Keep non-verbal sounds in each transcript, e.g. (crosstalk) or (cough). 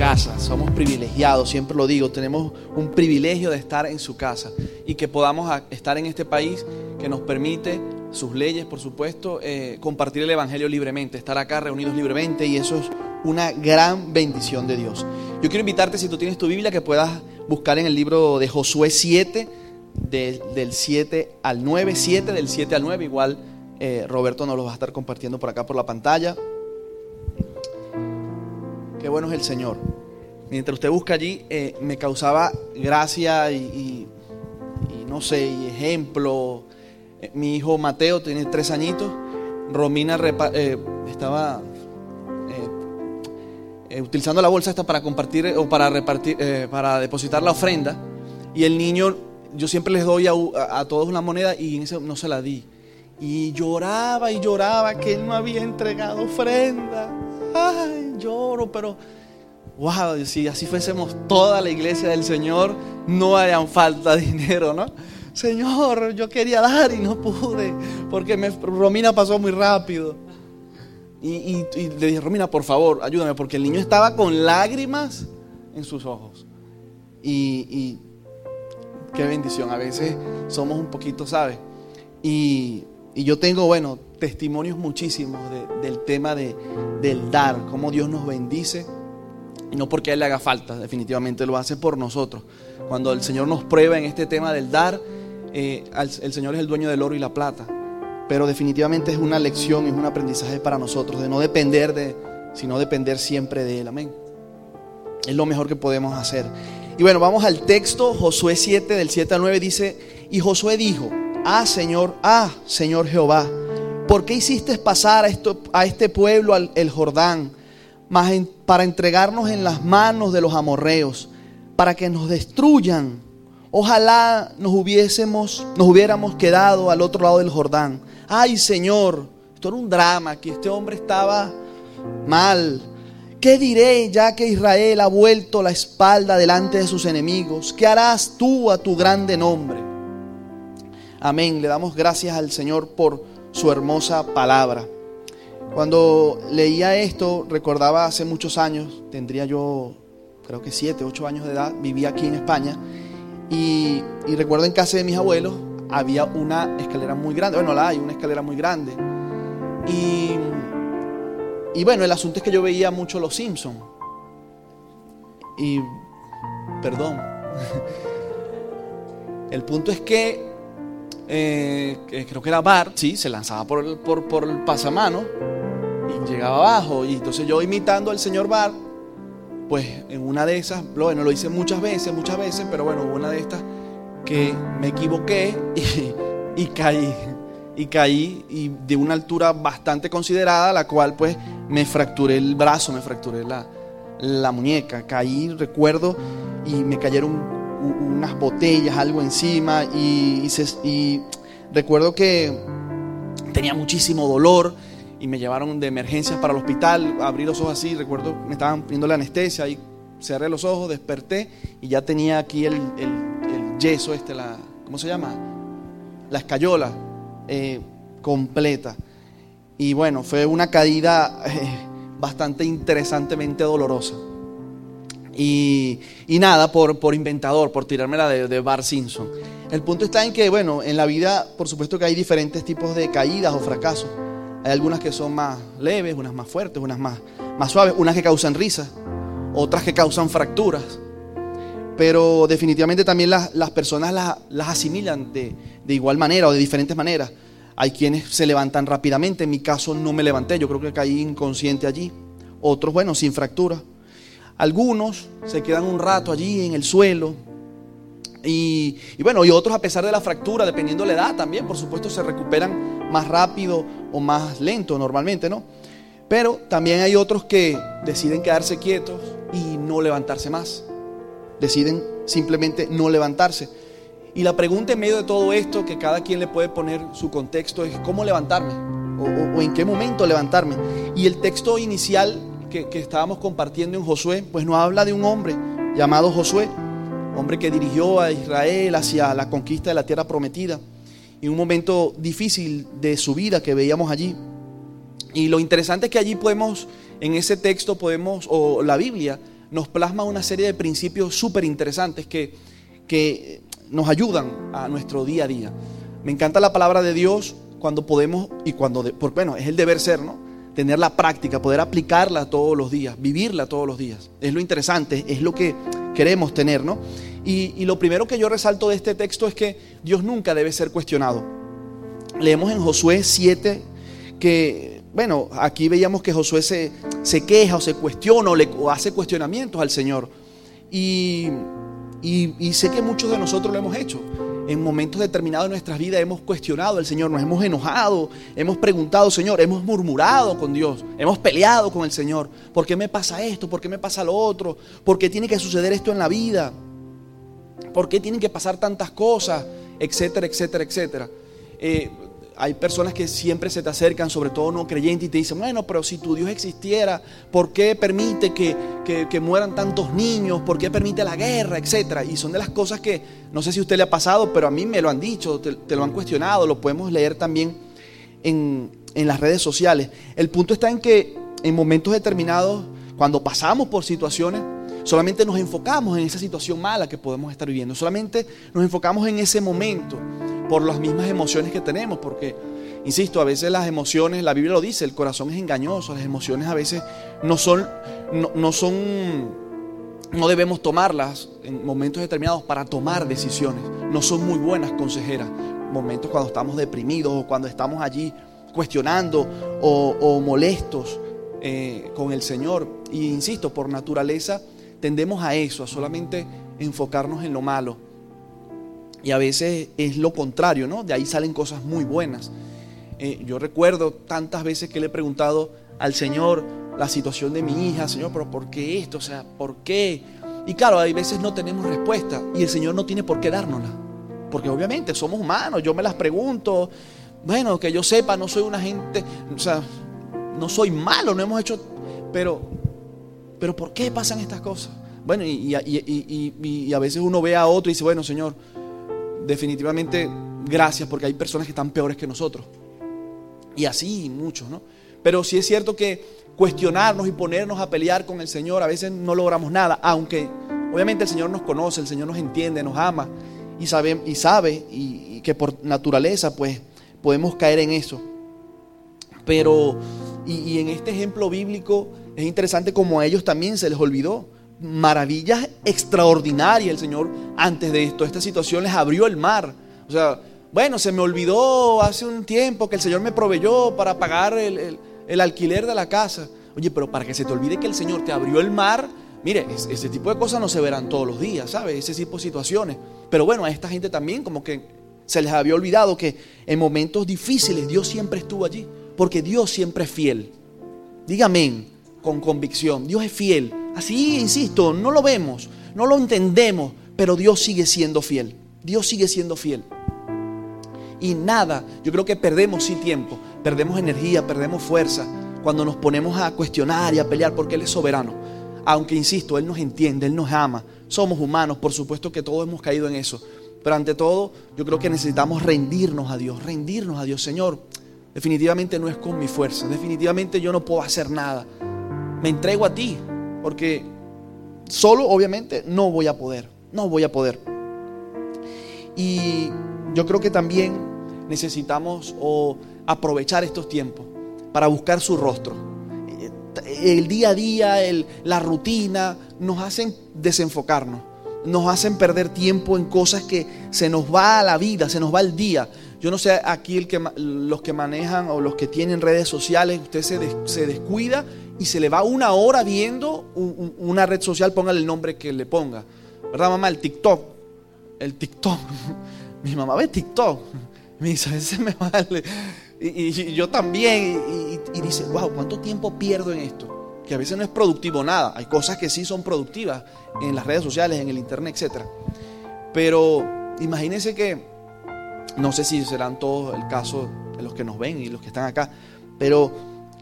casa. Somos privilegiados, siempre lo digo, tenemos un privilegio de estar en su casa y que podamos estar en este país que nos permite sus leyes, por supuesto, eh, compartir el Evangelio libremente, estar acá reunidos libremente y eso es una gran bendición de Dios. Yo quiero invitarte, si tú tienes tu Biblia, que puedas buscar en el libro de Josué 7, del 7 al 9, 7 del 7 al 9, igual eh, Roberto nos lo va a estar compartiendo por acá por la pantalla. Qué bueno es el Señor. Mientras usted busca allí, eh, me causaba gracia y, no sé, y ejemplo. Eh, mi hijo Mateo tiene tres añitos. Romina estaba utilizando la bolsa esta para compartir o para repartir, para depositar la ofrenda. Y el niño, yo siempre les doy a, a todos una moneda y en ese no se la di. Y lloraba y lloraba que él no había entregado ofrenda. Ay, lloro, pero wow, si así fuésemos toda la iglesia del Señor, no harían falta (laughs) dinero, ¿no? Señor, yo quería dar y no pude, porque me, Romina pasó muy rápido. Y, le dije, Romina, por favor, ayúdame, porque el niño estaba con lágrimas en sus ojos. Y, y qué bendición, a veces somos un poquito, ¿sabes? Y y yo tengo, bueno, testimonios muchísimos del tema de, del dar, cómo Dios nos bendice. Y no porque a Él le haga falta, definitivamente lo hace por nosotros. Cuando el Señor nos prueba en este tema del dar, eh, el Señor es el dueño del oro y la plata. Pero definitivamente es una lección, es un aprendizaje para nosotros, de no depender de, sino depender siempre de Él. Amén. Es lo mejor que podemos hacer. Y bueno, vamos al texto, Josué 7, del 7 al 9, dice, y Josué dijo, Ah, Señor, ah, Señor Jehová, ¿por qué hiciste pasar a, esto, a este pueblo al, Jordán para entregarnos en las manos de los amorreos, para que nos destruyan? Ojalá nos hubiésemos, nos hubiéramos quedado al otro lado del Jordán. Ay, Señor, esto era un drama, que este hombre estaba mal. ¿Qué diré ya que Israel ha vuelto la espalda delante de sus enemigos? ¿Qué harás tú a tu grande nombre? Amén. Le damos gracias al Señor por su hermosa palabra. Cuando leía esto, recordaba hace muchos años, tendría yo creo que siete, ocho años de edad, vivía aquí en España y, recuerdo en casa de mis abuelos había una escalera muy grande, bueno, la hay, una escalera muy grande. Y, y bueno, el asunto es que yo veía mucho Los Simpsons. Y, perdón, (laughs) el punto es que eh, creo que era Bart, sí, se lanzaba por el, por, por el pasamano y llegaba abajo. Y entonces yo imitando al señor Bart, pues en una de esas, bueno, lo hice muchas veces, muchas veces, pero bueno, una de estas que me equivoqué y, caí. Y caí y de una altura bastante considerada, la cual pues me fracturé el brazo, me fracturé la, la muñeca. Caí, recuerdo, y me cayeron unas botellas, algo encima y, recuerdo que tenía muchísimo dolor y me llevaron de emergencias para el hospital, abrí los ojos así, recuerdo me estaban poniendo la anestesia y cerré los ojos, desperté y ya tenía aquí el, yeso, este, la, ¿cómo se llama? La escayola eh, completa. Y bueno, fue una caída eh, bastante interesantemente dolorosa. Y, nada, por, inventador, por tirármela de, de Bar Simpson. El punto está en que, bueno, en la vida, por supuesto que hay diferentes tipos de caídas o fracasos. Hay algunas que son más leves, unas más fuertes, unas más, más suaves, unas que causan risas, otras que causan fracturas. Pero definitivamente también las, personas las, asimilan de, de igual manera o de diferentes maneras. Hay quienes se levantan rápidamente, en mi caso no me levanté, yo creo que caí inconsciente allí. Otros, bueno, sin fracturas. Algunos se quedan un rato allí en el suelo. Y, bueno, y otros a pesar de la fractura, dependiendo de la edad también, por supuesto, se recuperan más rápido o más lento normalmente, ¿no? Pero también hay otros que deciden quedarse quietos y no levantarse más. Deciden simplemente no levantarse. Y la pregunta en medio de todo esto, que cada quien le puede poner su contexto, es cómo levantarme o en qué momento levantarme. Y el texto inicial que, estábamos compartiendo en Josué, pues nos habla de un hombre llamado Josué, hombre que dirigió a Israel hacia la conquista de la tierra prometida, y un momento difícil de su vida que veíamos allí. Y lo interesante es que allí podemos, en ese texto podemos, o la Biblia, nos plasma una serie de principios súper interesantes que, que nos ayudan a nuestro día a día. Me encanta la palabra de Dios cuando podemos, y cuando, por, bueno, es el deber ser, ¿no? Tener la práctica, poder aplicarla todos los días, vivirla todos los días. Es lo interesante, es lo que queremos tener, ¿no? Y, lo primero que yo resalto de este texto es que Dios nunca debe ser cuestionado. Leemos en Josué 7 que, bueno, aquí veíamos que Josué se, se queja o se cuestiona o, le, hace cuestionamientos al Señor. Y, sé que muchos de nosotros lo hemos hecho. En momentos determinados de nuestras vidas hemos cuestionado al Señor, nos hemos enojado, hemos preguntado, Señor, hemos murmurado con Dios, hemos peleado con el Señor. ¿Por qué me pasa esto? ¿Por qué me pasa lo otro? ¿Por qué tiene que suceder esto en la vida? ¿Por qué tienen que pasar tantas cosas? Etcétera, etcétera, etcétera. Eh, hay personas que siempre se te acercan, sobre todo no creyentes, y te dicen, bueno, pero si tu Dios existiera, ¿por qué permite que, mueran tantos niños? ¿Por qué permite la guerra? Etcétera. Y son de las cosas que, no sé si a usted le ha pasado, pero a mí me lo han dicho, te, lo han cuestionado, lo podemos leer también en, en las redes sociales. El punto está en que en momentos determinados, cuando pasamos por situaciones, solamente nos enfocamos en esa situación mala que podemos estar viviendo, solamente nos enfocamos en ese momento por las mismas emociones que tenemos, porque, insisto, a veces las emociones, la Biblia lo dice, el corazón es engañoso, las emociones a veces no son, no, son, no debemos tomarlas en momentos determinados para tomar decisiones, no son muy buenas consejeras, momentos cuando estamos deprimidos o cuando estamos allí cuestionando o, molestos eh, con el Señor. Y insisto, por naturaleza tendemos a eso, a solamente enfocarnos en lo malo y a veces es lo contrario, ¿no? De ahí salen cosas muy buenas. Eh, yo recuerdo tantas veces que le he preguntado al Señor la situación de mi hija, Señor, pero ¿por qué esto? O sea, ¿por qué? Y claro, hay veces no tenemos respuesta y el Señor no tiene por qué dárnosla. Porque obviamente somos humanos, yo me las pregunto. Bueno, que yo sepa, no soy una gente, o sea, no soy malo, no hemos hecho, pero, pero ¿por qué pasan estas cosas? Bueno, y, y a veces uno ve a otro y dice, bueno, Señor, definitivamente gracias porque hay personas que están peores que nosotros. Y así muchos, ¿no? Pero sí es cierto que cuestionarnos y ponernos a pelear con el Señor a veces no logramos nada, aunque obviamente el Señor nos conoce, el Señor nos entiende, nos ama y sabe, y, sabe y, que por naturaleza pues podemos caer en eso. Pero, y, y en este ejemplo bíblico es interesante como a ellos también se les olvidó maravillas extraordinarias el Señor antes de esto. Esta situación les abrió el mar. O sea, bueno, se me olvidó hace un tiempo que el Señor me proveyó para pagar el, alquiler de la casa. Oye, pero para que se te olvide que el Señor te abrió el mar, mire, ese tipo de cosas no se verán todos los días, ¿sabes? Ese tipo de situaciones. Pero bueno, a esta gente también como que se les había olvidado que en momentos difíciles Dios siempre estuvo allí, porque Dios siempre es fiel. Dígame con convicción, Dios es fiel. Así, insisto, no lo vemos, no lo entendemos, pero Dios sigue siendo fiel. Dios sigue siendo fiel. Y nada, yo creo que perdemos sí tiempo, perdemos energía, perdemos fuerza cuando nos ponemos a cuestionar y a pelear porque Él es soberano. Aunque, insisto, Él nos entiende, Él nos ama. Somos humanos, por supuesto que todos hemos caído en eso. Pero ante todo, yo creo que necesitamos rendirnos a Dios, rendirnos a Dios. Señor, definitivamente no es con mi fuerza, definitivamente yo no puedo hacer nada. Me entrego a ti, porque solo obviamente no voy a poder, no voy a poder. Y yo creo que también necesitamos aprovechar estos tiempos para buscar su rostro. El día a día, la rutina nos hacen desenfocarnos, nos hacen perder tiempo en cosas que se nos va a la vida, se nos va el día. Yo no sé aquí el que, los que manejan o los que tienen redes sociales, usted se descuida y se le va una hora viendo una red social, póngale el nombre que le ponga. ¿Verdad, mamá? El TikTok. El TikTok. (laughs) Mi mamá ve TikTok. Me dice, ese me vale. Y, yo también. Y, dice, wow, ¿cuánto tiempo pierdo en esto? Que a veces no es productivo nada. Hay cosas que sí son productivas en las redes sociales, en el internet, etc. Pero imagínense que, no sé si serán todos el caso los que nos ven y los que están acá, pero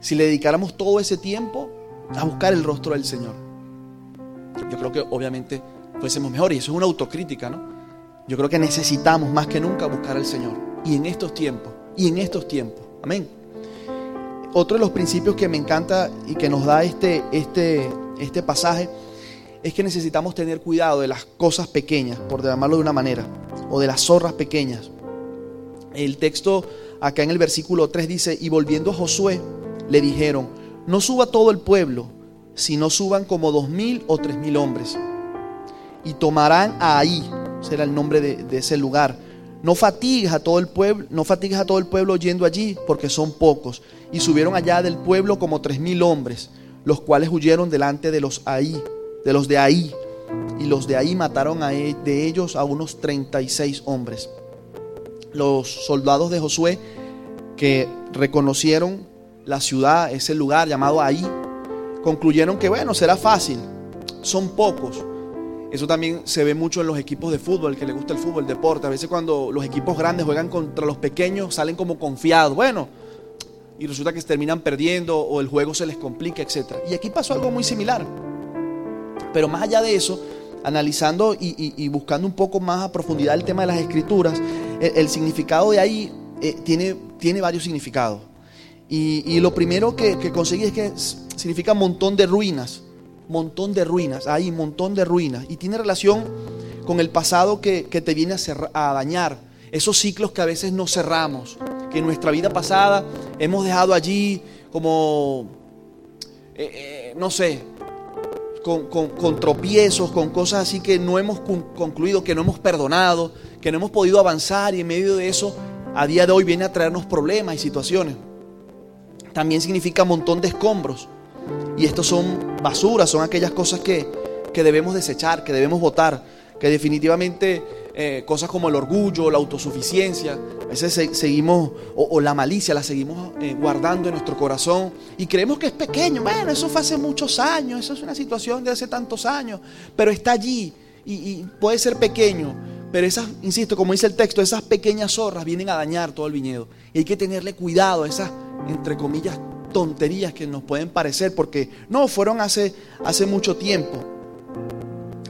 si le dedicáramos todo ese tiempo a buscar el rostro del Señor. Yo creo que obviamente fuésemos mejor y eso es una autocrítica, ¿no? Yo creo que necesitamos más que nunca buscar al Señor. Y en estos tiempos, y en estos tiempos. Amén. Otro de los principios que me encanta y que nos da este, este, este pasaje es que necesitamos tener cuidado de las cosas pequeñas, por llamarlo de una manera, o de las zorras pequeñas. El texto acá en el versículo 3 dice, y volviendo a Josué, le dijeron, no suba todo el pueblo, sino suban como dos mil o tres mil hombres. Y tomarán a ahí, será el nombre de, ese lugar. No fatigues a todo el pueblo, no fatigues a todo el pueblo yendo allí, porque son pocos. Y subieron allá del pueblo como tres mil hombres, los cuales huyeron delante de los ahí de los de ahí. Y los de ahí mataron e, de ellos a unos 36 hombres. Los soldados de Josué que reconocieron la ciudad, ese lugar llamado ahí, concluyeron que bueno, será fácil, son pocos. Eso también se ve mucho en los equipos de fútbol, que le gusta el fútbol, el deporte. A veces cuando los equipos grandes juegan contra los pequeños, salen como confiados. Bueno, y resulta que se terminan perdiendo o el juego se les complica, etc. Y aquí pasó algo muy similar. Pero más allá de eso, analizando y, buscando un poco más a profundidad el tema de las escrituras, el, significado de ahí eh, tiene varios significados. Y, lo primero que, que, conseguí es que significa montón de ruinas, montón de ruinas, ahí montón de ruinas. Y tiene relación con el pasado que, te viene a, dañar, esos ciclos que a veces no cerramos, que en nuestra vida pasada hemos dejado allí como, eh, eh, no sé, con, tropiezos, con cosas así que no hemos concluido, que no hemos perdonado, que no hemos podido avanzar y en medio de eso a día de hoy viene a traernos problemas y situaciones. También significa montón de escombros. Y estos son basuras, son aquellas cosas que, que debemos desechar, que debemos votar, que definitivamente eh, cosas como el orgullo, la autosuficiencia, a veces seguimos, o, la malicia la seguimos eh, guardando en nuestro corazón y creemos que es pequeño. Bueno, eso fue hace muchos años, eso es una situación de hace tantos años, pero está allí y, puede ser pequeño. Pero esas, insisto, como dice el texto, esas pequeñas zorras vienen a dañar todo el viñedo. Y hay que tenerle cuidado a esas, entre comillas, tonterías que nos pueden parecer, porque no, fueron hace, hace mucho tiempo.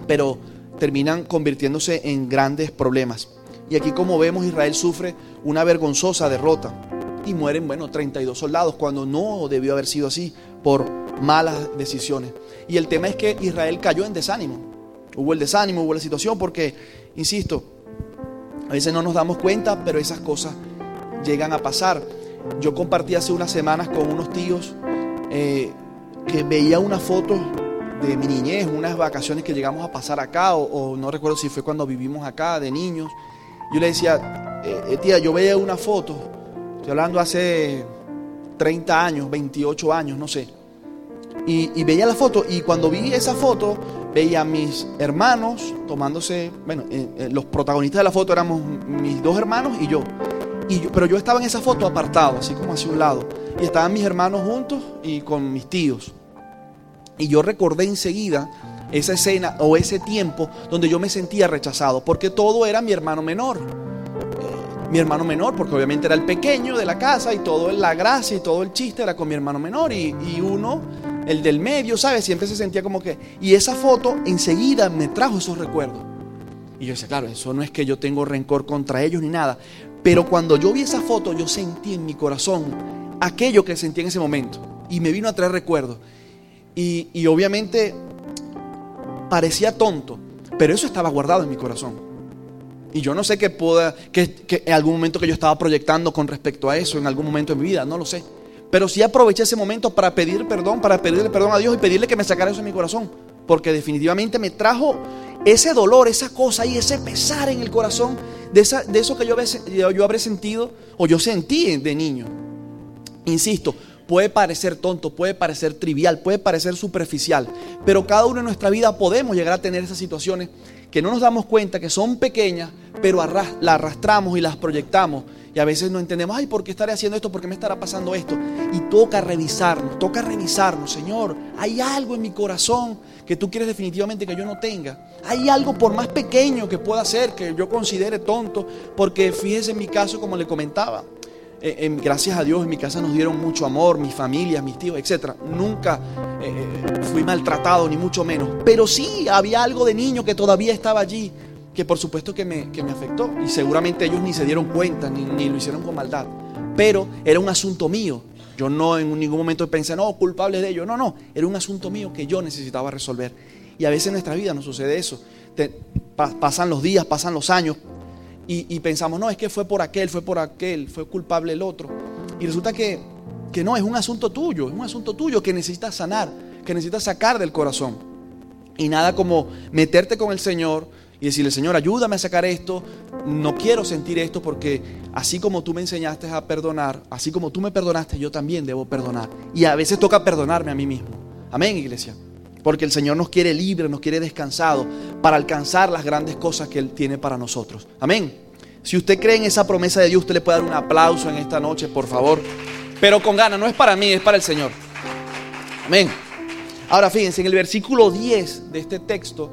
Pero terminan convirtiéndose en grandes problemas. Y aquí como vemos Israel sufre una vergonzosa derrota y mueren, bueno, 32 soldados cuando no debió haber sido así por malas decisiones. Y el tema es que Israel cayó en desánimo. Hubo el desánimo, hubo la situación porque, insisto, a veces no nos damos cuenta, pero esas cosas llegan a pasar. Yo compartí hace unas semanas con unos tíos eh, que veía una foto de mi niñez, unas vacaciones que llegamos a pasar acá, o, no recuerdo si fue cuando vivimos acá de niños. Yo le decía, eh, eh, tía, yo veía una foto, estoy hablando hace 30 años, 28 años, no sé. Y, veía la foto, y cuando vi esa foto, veía a mis hermanos tomándose, bueno, los protagonistas de la foto éramos mis dos hermanos y yo. Pero yo estaba en esa foto apartado, así como hacia un lado. Y estaban mis hermanos juntos y con mis tíos. Y yo recordé enseguida esa escena o ese tiempo donde yo me sentía rechazado, porque todo era mi hermano menor. Mi hermano menor, porque obviamente era el pequeño de la casa y todo la gracia y todo el chiste era con mi hermano menor. Y, y uno, el del medio, ¿sabes? Siempre se sentía como que... Y esa foto enseguida me trajo esos recuerdos. Y yo decía, claro, eso no es que yo tengo rencor contra ellos ni nada. Pero cuando yo vi esa foto, yo sentí en mi corazón aquello que sentí en ese momento. Y me vino a traer recuerdos. Y, obviamente parecía tonto, pero eso estaba guardado en mi corazón. Y yo no sé qué pueda, que, en algún momento que yo estaba proyectando con respecto a eso, en algún momento de mi vida, no lo sé. Pero sí aproveché ese momento para pedir perdón, para pedirle perdón a Dios y pedirle que me sacara eso de mi corazón. Porque definitivamente me trajo ese dolor, esa cosa y ese pesar en el corazón de, esa, de eso que yo, yo habré sentido o yo sentí de niño. Insisto, puede parecer tonto, puede parecer trivial, puede parecer superficial, pero cada uno en nuestra vida podemos llegar a tener esas situaciones que no nos damos cuenta que son pequeñas, pero las arrastramos y las proyectamos. Y a veces no entendemos, ay, ¿por qué estaré haciendo esto? ¿Por qué me estará pasando esto? Y toca revisarnos, toca revisarnos, Señor, hay algo en mi corazón que tú quieres definitivamente que yo no tenga. Hay algo por más pequeño que pueda ser, que yo considere tonto, porque fíjese en mi caso como le comentaba, eh, gracias a Dios en mi casa nos dieron mucho amor, mi familia, mis tíos, etc. Nunca eh, eh, fui maltratado, ni mucho menos. Pero sí había algo de niño que todavía estaba allí, que por supuesto que me, que me afectó. Y seguramente ellos ni se dieron cuenta, ni, ni, lo hicieron con maldad. Pero era un asunto mío. Yo no en ningún momento pensé, no, culpable de ello. No, no, era un asunto mío que yo necesitaba resolver. Y a veces en nuestra vida nos sucede eso. pasan los días, pasan los años y, pensamos, no, es que fue por aquel, fue por aquel, fue culpable el otro. Y resulta que, que no, es un asunto tuyo, es un asunto tuyo que necesitas sanar, que necesitas sacar del corazón. Y nada como meterte con el Señor y decirle, Señor, ayúdame a sacar esto, no quiero sentir esto porque así como tú me enseñaste a perdonar, así como tú me perdonaste, yo también debo perdonar. Y a veces toca perdonarme a mí mismo. Amén, iglesia. Porque el Señor nos quiere libre, nos quiere descansado para alcanzar las grandes cosas que Él tiene para nosotros. Amén. Si usted cree en esa promesa de Dios, usted le puede dar un aplauso en esta noche, por favor. Pero con ganas, no es para mí, es para el Señor. Amén. Ahora fíjense, en el versículo 10 de este texto,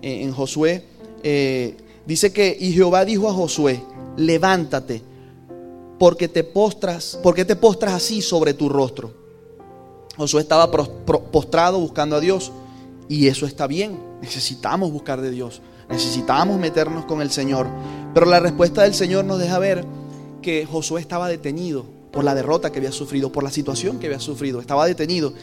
eh, en Josué, eh, dice que, y Jehová dijo a Josué, levántate, porque te postras, porque te postras así sobre tu rostro. Josué estaba postrado buscando a Dios y eso está bien. Necesitamos buscar de Dios, necesitamos meternos con el Señor. Pero la respuesta del Señor nos deja ver que Josué estaba detenido por la derrota que había sufrido, por la situación que había sufrido. Estaba detenido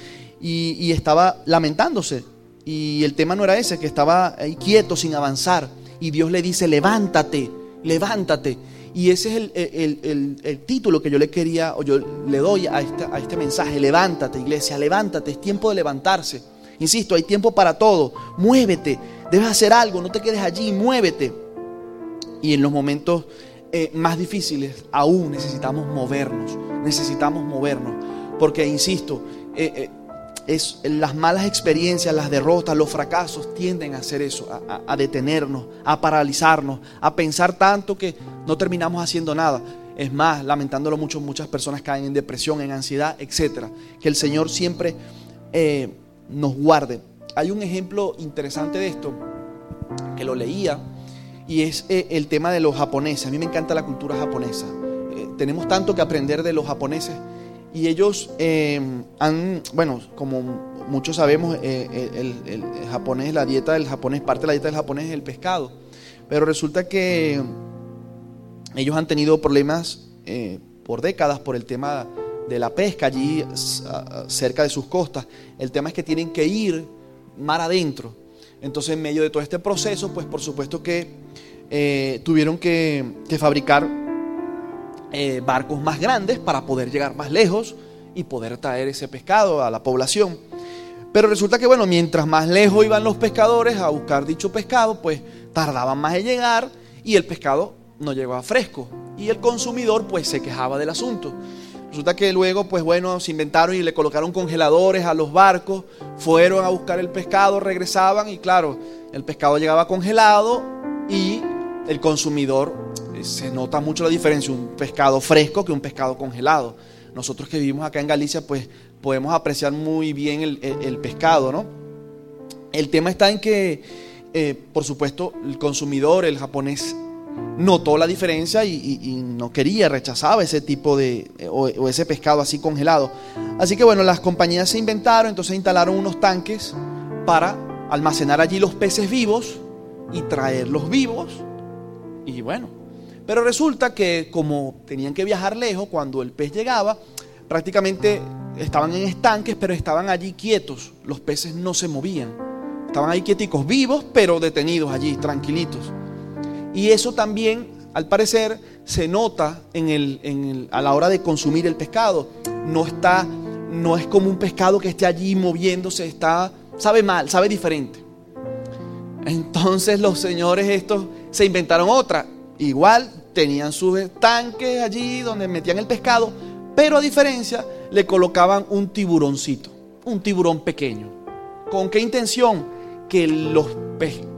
y, y estaba lamentándose y el tema no era ese, que estaba ahí quieto, sin avanzar. Y Dios le dice, levántate, levántate. Y ese es el, título que yo le quería, o yo le doy a este, a este mensaje, levántate, iglesia, levántate, es tiempo de levantarse. Insisto, hay tiempo para todo. Muévete, debes hacer algo, no te quedes allí, muévete. Y en los momentos eh, más difíciles aún necesitamos movernos, necesitamos movernos. Porque, insisto, eh, eh, es, las malas experiencias, las derrotas, los fracasos tienden a hacer eso, a, detenernos, a paralizarnos, a pensar tanto que no terminamos haciendo nada. Es más, lamentándolo mucho, muchas personas caen en depresión, en ansiedad, etc. Que el Señor siempre eh, nos guarde. Hay un ejemplo interesante de esto, que lo leía, y es eh, el tema de los japoneses. A mí me encanta la cultura japonesa. Eh, tenemos tanto que aprender de los japoneses y ellos eh, han, bueno, como muchos sabemos, eh, el, japonés, la dieta del japonés, parte de la dieta del japonés es el pescado. Pero resulta que ellos han tenido problemas eh, por décadas por el tema de la pesca allí cerca de sus costas. El tema es que tienen que ir mar adentro. Entonces, en medio de todo este proceso, pues por supuesto que tuvieron que, que fabricar eh, barcos más grandes para poder llegar más lejos y poder traer ese pescado a la población. Pero resulta que, bueno, mientras más lejos iban los pescadores a buscar dicho pescado, pues tardaban más en llegar y el pescado no llegaba fresco. Y el consumidor, pues, se quejaba del asunto. Resulta que luego, pues bueno, se inventaron y le colocaron congeladores a los barcos, fueron a buscar el pescado, regresaban y claro, el pescado llegaba congelado y el consumidor se nota mucho la diferencia, un pescado fresco que un pescado congelado. Nosotros que vivimos acá en Galicia, pues podemos apreciar muy bien el, pescado, ¿no? El tema está en que, eh, por supuesto, el consumidor, el japonés, notó la diferencia y, no quería, rechazaba ese tipo de, o, o, ese pescado así congelado. Así que bueno, las compañías se inventaron, entonces instalaron unos tanques para almacenar allí los peces vivos y traerlos vivos. Y bueno, pero resulta que como tenían que viajar lejos, cuando el pez llegaba, prácticamente estaban en estanques, pero estaban allí quietos. Los peces no se movían. Estaban ahí quieticos, vivos, pero detenidos allí, tranquilitos. Y eso también, al parecer, se nota a la hora de consumir el pescado. No está, no es como un pescado que esté allí moviéndose, está, sabe mal, sabe diferente. Entonces los señores estos se inventaron otra. Igual tenían sus tanques allí donde metían el pescado, pero a diferencia le colocaban un tiburoncito, un tiburón pequeño. ¿Con qué intención? Que los,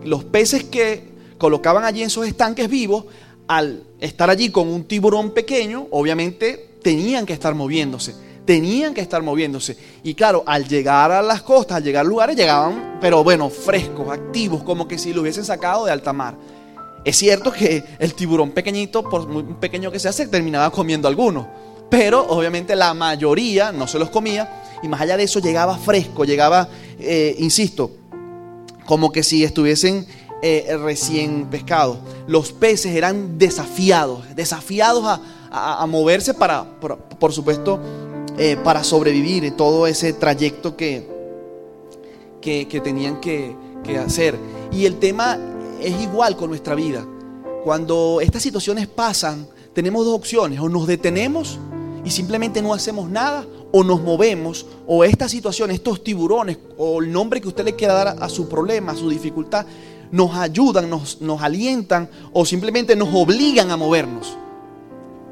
los peces que colocaban allí en esos estanques vivos, al estar allí con un tiburón pequeño, obviamente tenían que estar moviéndose, tenían que estar moviéndose. Y claro, al llegar a las costas, al llegar a lugares, llegaban, pero bueno, frescos, activos, como que si lo hubiesen sacado de alta mar. Es cierto que el tiburón pequeñito, por muy pequeño que sea, se terminaba comiendo algunos. Pero obviamente la mayoría no se los comía. Y más allá de eso llegaba fresco, llegaba, eh, insisto, como que si estuviesen eh, recién pescados. Los peces eran desafiados, desafiados a, moverse para, por, supuesto, eh, para sobrevivir todo ese trayecto que, que, tenían que, que hacer. Y el tema es igual con nuestra vida. Cuando estas situaciones pasan, tenemos dos opciones, o nos detenemos y simplemente no hacemos nada, o nos movemos, o esta situación, estos tiburones, o el nombre que usted le quiera dar a su problema, a su dificultad, nos ayudan, nos, nos alientan, o simplemente nos obligan a movernos.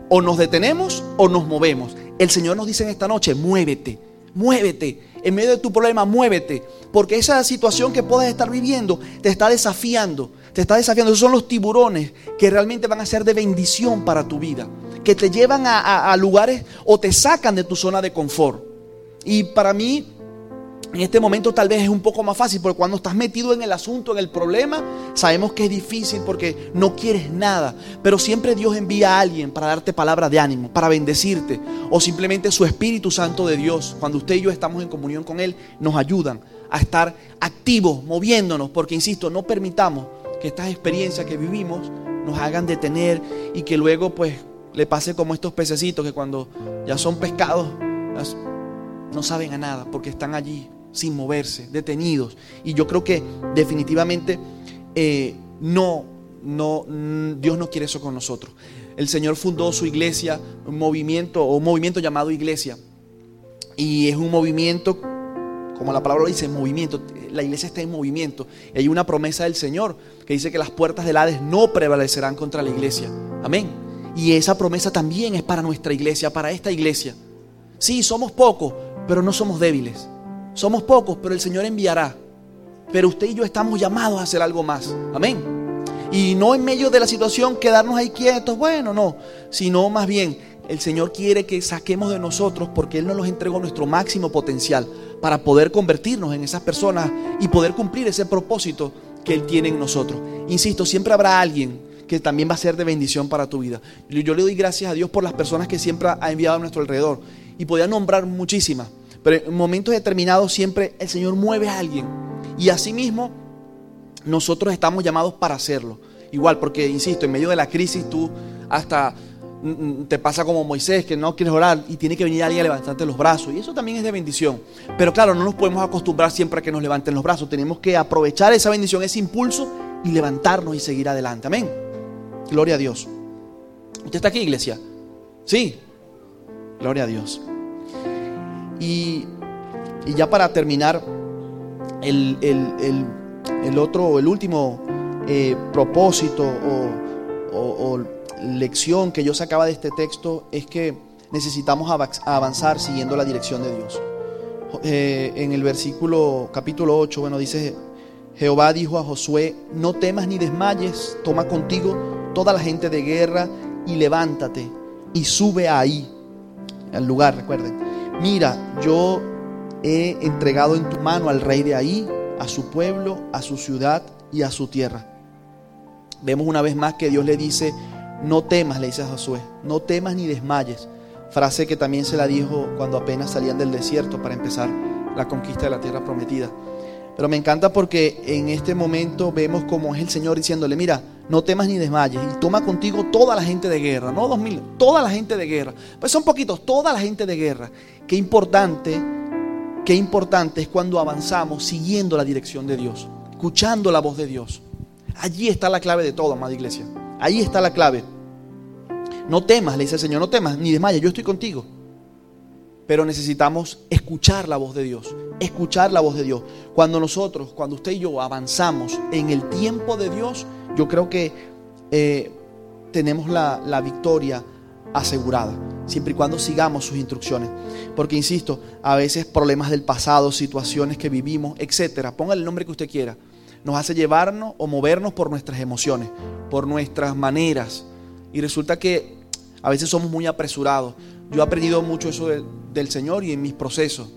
O nos detenemos o nos movemos. El Señor nos dice en esta noche, muévete, muévete. En medio de tu problema, muévete. Porque esa situación que puedes estar viviendo te está desafiando. Te está desafiando. Esos son los tiburones que realmente van a ser de bendición para tu vida. Que te llevan a, a lugares o te sacan de tu zona de confort. Y para mí, en este momento tal vez es un poco más fácil, porque cuando estás metido en el asunto, en el problema, sabemos que es difícil porque no quieres nada. Pero siempre Dios envía a alguien para darte palabra de ánimo, para bendecirte, o simplemente su Espíritu Santo de Dios, cuando usted y yo estamos en comunión con Él, nos ayudan a estar activos, moviéndonos, porque insisto, no permitamos que estas experiencias que vivimos nos hagan detener y que luego pues le pase como estos pececitos que cuando ya son pescados no saben a nada porque están allí sin moverse, detenidos. Y yo creo que definitivamente eh, no, no, mm, Dios no quiere eso con nosotros. El Señor fundó su iglesia, un movimiento o un movimiento llamado iglesia. Y es un movimiento, como la palabra lo dice, movimiento. La iglesia está en movimiento. Y hay una promesa del Señor que dice que las puertas del Hades no prevalecerán contra la iglesia. Amén. Y esa promesa también es para nuestra iglesia, para esta iglesia. Sí, somos pocos, pero no somos débiles. Somos pocos, pero el Señor enviará. Pero usted y yo estamos llamados a hacer algo más. Amén. Y no en medio de la situación quedarnos ahí quietos, bueno, no, sino más bien el Señor quiere que saquemos de nosotros porque Él nos los entregó nuestro máximo potencial para poder convertirnos en esas personas y poder cumplir ese propósito que Él tiene en nosotros. Insisto, siempre habrá alguien que también va a ser de bendición para tu vida. Yo le doy gracias a Dios por las personas que siempre ha enviado a nuestro alrededor y podía nombrar muchísimas. Pero en momentos determinados siempre el Señor mueve a alguien. Y asimismo, nosotros estamos llamados para hacerlo. Igual, porque, insisto, en medio de la crisis tú hasta mm, mm, te pasa como Moisés, que no quieres orar y tiene que venir alguien a levantarte los brazos. Y eso también es de bendición. Pero claro, no nos podemos acostumbrar siempre a que nos levanten los brazos. Tenemos que aprovechar esa bendición, ese impulso y levantarnos y seguir adelante. Amén. Gloria a Dios. ¿Usted está aquí, iglesia? Sí. Gloria a Dios. Y, ya para terminar, el, otro, el último eh, propósito o, lección que yo sacaba de este texto es que necesitamos avanzar siguiendo la dirección de Dios. Eh, en el versículo capítulo 8, bueno, dice, Jehová dijo a Josué, no temas ni desmayes, toma contigo toda la gente de guerra y levántate y sube ahí, al lugar, recuerden mira, yo he entregado en tu mano al rey de ahí, a su pueblo, a su ciudad y a su tierra. Vemos una vez más que Dios le dice, no temas, le dice a Josué, no temas ni desmayes. Frase que también se la dijo cuando apenas salían del desierto para empezar la conquista de la tierra prometida. Pero me encanta porque en este momento vemos como es el Señor diciéndole, mira, no temas ni desmayes y toma contigo toda la gente de guerra, no dos mil, toda la gente de guerra. Pues son poquitos, toda la gente de guerra. Qué importante, qué importante es cuando avanzamos siguiendo la dirección de Dios, escuchando la voz de Dios. Allí está la clave de todo, amada iglesia. Ahí está la clave. No temas, le dice el Señor, no temas ni desmayes, yo estoy contigo. Pero necesitamos escuchar la voz de Dios, escuchar la voz de Dios. Cuando nosotros, cuando usted y yo avanzamos en el tiempo de Dios, yo creo que eh, tenemos la, la victoria asegurada, siempre y cuando sigamos sus instrucciones. Porque, insisto, a veces problemas del pasado, situaciones que vivimos, etcétera, ponga el nombre que usted quiera, nos hace llevarnos o movernos por nuestras emociones, por nuestras maneras. Y resulta que a veces somos muy apresurados. Yo he aprendido mucho eso del Señor y en mis procesos.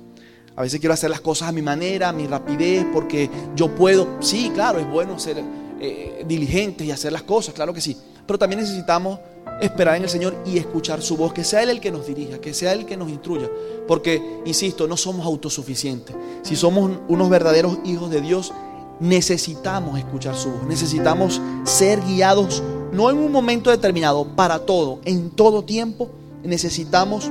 A veces quiero hacer las cosas a mi manera, a mi rapidez, porque yo puedo. Sí, claro, es bueno ser eh, diligentes y hacer las cosas, claro que sí. Pero también necesitamos esperar en el Señor y escuchar su voz, que sea Él el que nos dirija, que sea Él el que nos instruya. Porque, insisto, no somos autosuficientes. Si somos unos verdaderos hijos de Dios, necesitamos escuchar su voz, necesitamos ser guiados, no en un momento determinado, para todo, en todo tiempo, necesitamos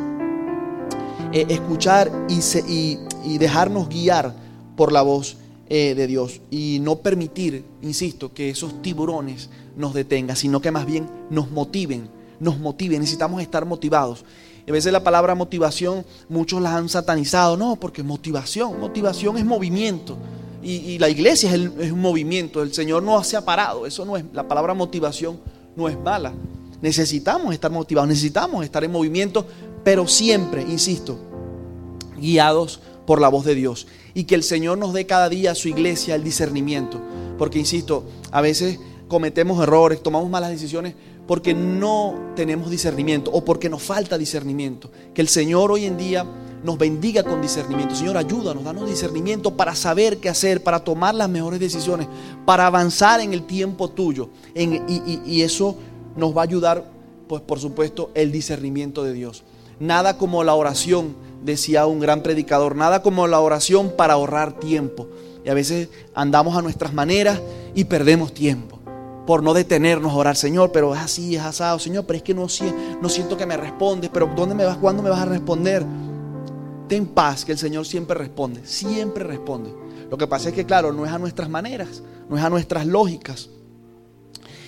eh, escuchar y, y, dejarnos guiar por la voz eh, de Dios y no permitir, insisto, que esos tiburones nos detengan, sino que más bien nos motiven, nos motiven. Necesitamos estar motivados. A veces la palabra motivación muchos la han satanizado. No, porque motivación, motivación es movimiento. Y, la iglesia es, es, un movimiento. El Señor no se ha parado. Eso no es, la palabra motivación no es mala. Necesitamos estar motivados, necesitamos estar en movimiento, pero siempre, insisto, guiados por la voz de Dios. Y que el Señor nos dé cada día a su iglesia el discernimiento. Porque, insisto, a veces cometemos errores, tomamos malas decisiones porque no tenemos discernimiento o porque nos falta discernimiento. Que el Señor hoy en día nos bendiga con discernimiento. Señor, ayúdanos, danos discernimiento para saber qué hacer, para tomar las mejores decisiones, para avanzar en el tiempo tuyo. y, eso nos va a ayudar, pues por supuesto, el discernimiento de Dios. Nada como la oración, decía un gran predicador, nada como la oración para ahorrar tiempo. Y a veces andamos a nuestras maneras y perdemos tiempo por no detenernos a orar, Señor, pero es así, es asado, Señor, pero es que no, no siento que me respondes, pero ¿dónde me vas? ¿Cuándo me vas a responder? Ten paz, que el Señor siempre responde, siempre responde. Lo que pasa es que, claro, no es a nuestras maneras, no es a nuestras lógicas.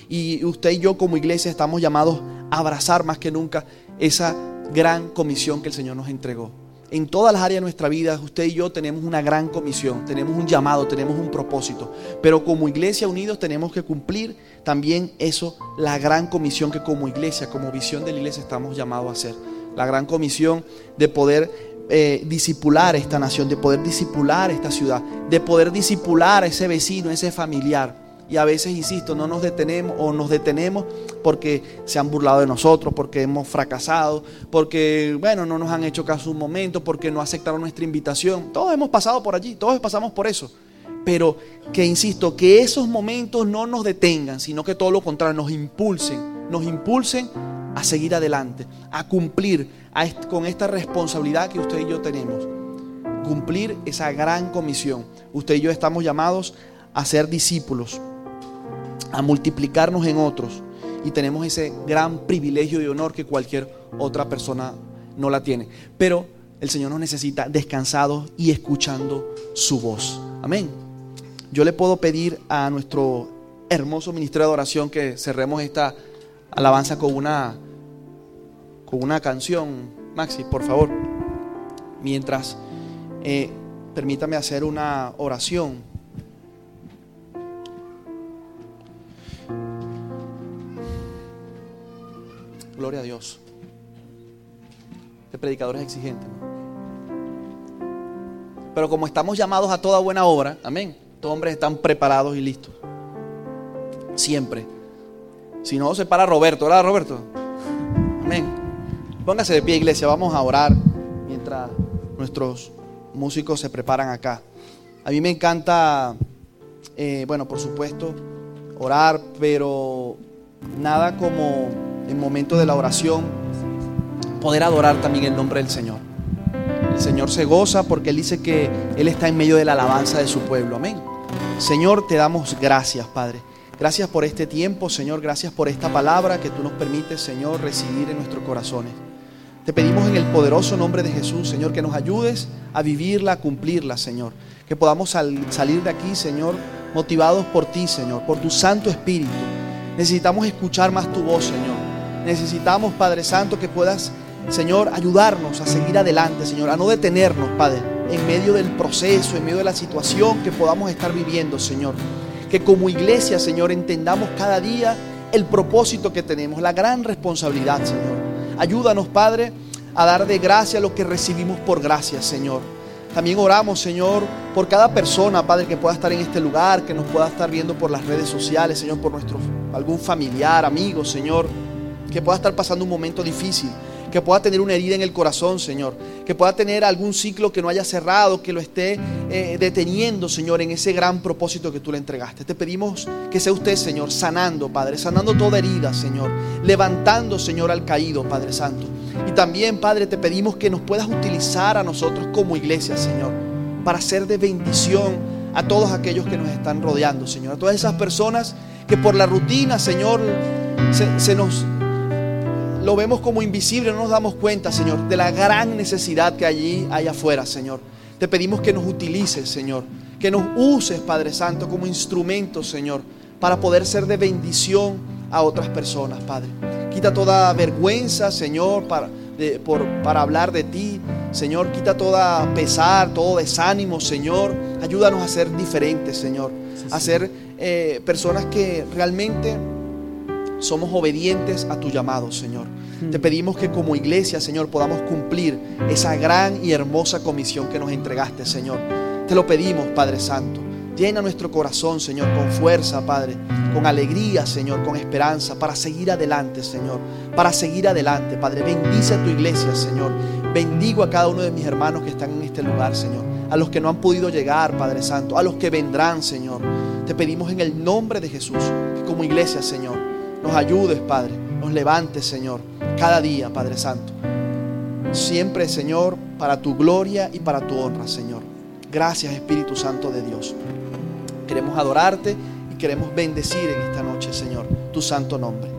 Y usted y yo como iglesia estamos llamados a abrazar más que nunca esa gran comisión que el Señor nos entregó. En todas las áreas de nuestra vida, usted y yo tenemos una gran comisión, tenemos un llamado, tenemos un propósito. Pero como iglesia unidos tenemos que cumplir también eso, la gran comisión que como iglesia, como visión de la iglesia estamos llamados a hacer. La gran comisión de poder eh, disipular esta nación, de poder disipular esta ciudad, de poder disipular a ese vecino, ese familiar. Y a veces, insisto, no nos detenemos o nos detenemos porque se han burlado de nosotros, porque hemos fracasado, porque, bueno, no nos han hecho caso un momento, porque no aceptaron nuestra invitación. Todos hemos pasado por allí, todos pasamos por eso. Pero que, insisto, que esos momentos no nos detengan, sino que todo lo contrario, nos impulsen, nos impulsen a seguir adelante, a cumplir con esta responsabilidad que usted y yo tenemos. Cumplir esa gran comisión. Usted y yo estamos llamados a ser discípulos, a multiplicarnos en otros. Y tenemos ese gran privilegio y honor que cualquier otra persona no la tiene. Pero el Señor nos necesita descansados y escuchando su voz. Amén. Yo le puedo pedir a nuestro hermoso ministerio de oración que cerremos esta alabanza con una con una canción. Maxi, por favor, mientras eh, permítame hacer una oración. Gloria a Dios. Este predicador es exigente. Pero como estamos llamados a toda buena obra, amén. Todos hombres están preparados y listos. Siempre. Si no, se para Roberto, ¿verdad, Roberto? Amén. Póngase de pie, iglesia, vamos a orar mientras nuestros músicos se preparan acá. A mí me encanta, eh, bueno, por supuesto, orar, pero nada como en momento de la oración poder adorar también el nombre del Señor. El Señor se goza porque Él dice que Él está en medio de la alabanza de su pueblo. Amén. Señor, te damos gracias, Padre. Gracias por este tiempo, Señor. Gracias por esta palabra que tú nos permites, Señor, recibir en nuestros corazones. Te pedimos en el poderoso nombre de Jesús, Señor, que nos ayudes a vivirla, a cumplirla, Señor. Que podamos salir de aquí, Señor, motivados por ti, Señor, por tu Santo Espíritu. Necesitamos escuchar más tu voz, Señor. Necesitamos, Padre Santo, que puedas, Señor, ayudarnos a seguir adelante, Señor, a no detenernos, Padre, en medio del proceso, en medio de la situación que podamos estar viviendo, Señor. Que como iglesia, Señor, entendamos cada día el propósito que tenemos, la gran responsabilidad, Señor. Ayúdanos, Padre, a dar de gracia lo que recibimos por gracia, Señor. También oramos, Señor, por cada persona, Padre, que pueda estar en este lugar, que nos pueda estar viendo por las redes sociales, Señor, por nuestro algún familiar, amigo, Señor, que pueda estar pasando un momento difícil que pueda tener una herida en el corazón, Señor, que pueda tener algún ciclo que no haya cerrado, que lo esté eh, deteniendo, Señor, en ese gran propósito que tú le entregaste. Te pedimos que sea usted, Señor, sanando, Padre, sanando toda herida, Señor, levantando, Señor, al caído, Padre Santo. Y también, Padre, te pedimos que nos puedas utilizar a nosotros como iglesia, Señor, para ser de bendición a todos aquellos que nos están rodeando, Señor, a todas esas personas que por la rutina, Señor, se nos lo vemos como invisible, no nos damos cuenta, Señor, de la gran necesidad que allí hay afuera, Señor. Te pedimos que nos utilices, Señor. Que nos uses, Padre Santo, como instrumento, Señor, para poder ser de bendición a otras personas, Padre. Quita toda vergüenza, Señor, para, por, para hablar de ti. Señor, quita toda pesar, todo desánimo, Señor. Ayúdanos a ser diferentes, Señor. A ser eh, personas que realmente somos obedientes a tu llamado, Señor. Te hmm. pedimos que como iglesia, Señor, podamos cumplir esa gran y hermosa comisión que nos entregaste, Señor. Te lo pedimos, Padre Santo. Llena nuestro corazón, Señor, con fuerza, Padre, con alegría, Señor, con esperanza, para seguir adelante, Señor, para seguir adelante, Padre. Bendice a tu iglesia, Señor. Bendigo a cada uno de mis hermanos que están en este lugar, Señor. A los que no han podido llegar, Padre Santo. A los que vendrán, Señor. Te pedimos en el nombre de Jesús que como iglesia, Señor, nos ayudes, Padre. Nos levantes, Señor, cada día, Padre Santo. Siempre, Señor, para tu gloria y para tu honra, Señor. Gracias, Espíritu Santo de Dios. Queremos adorarte y queremos bendecir en esta noche, Señor, tu santo nombre.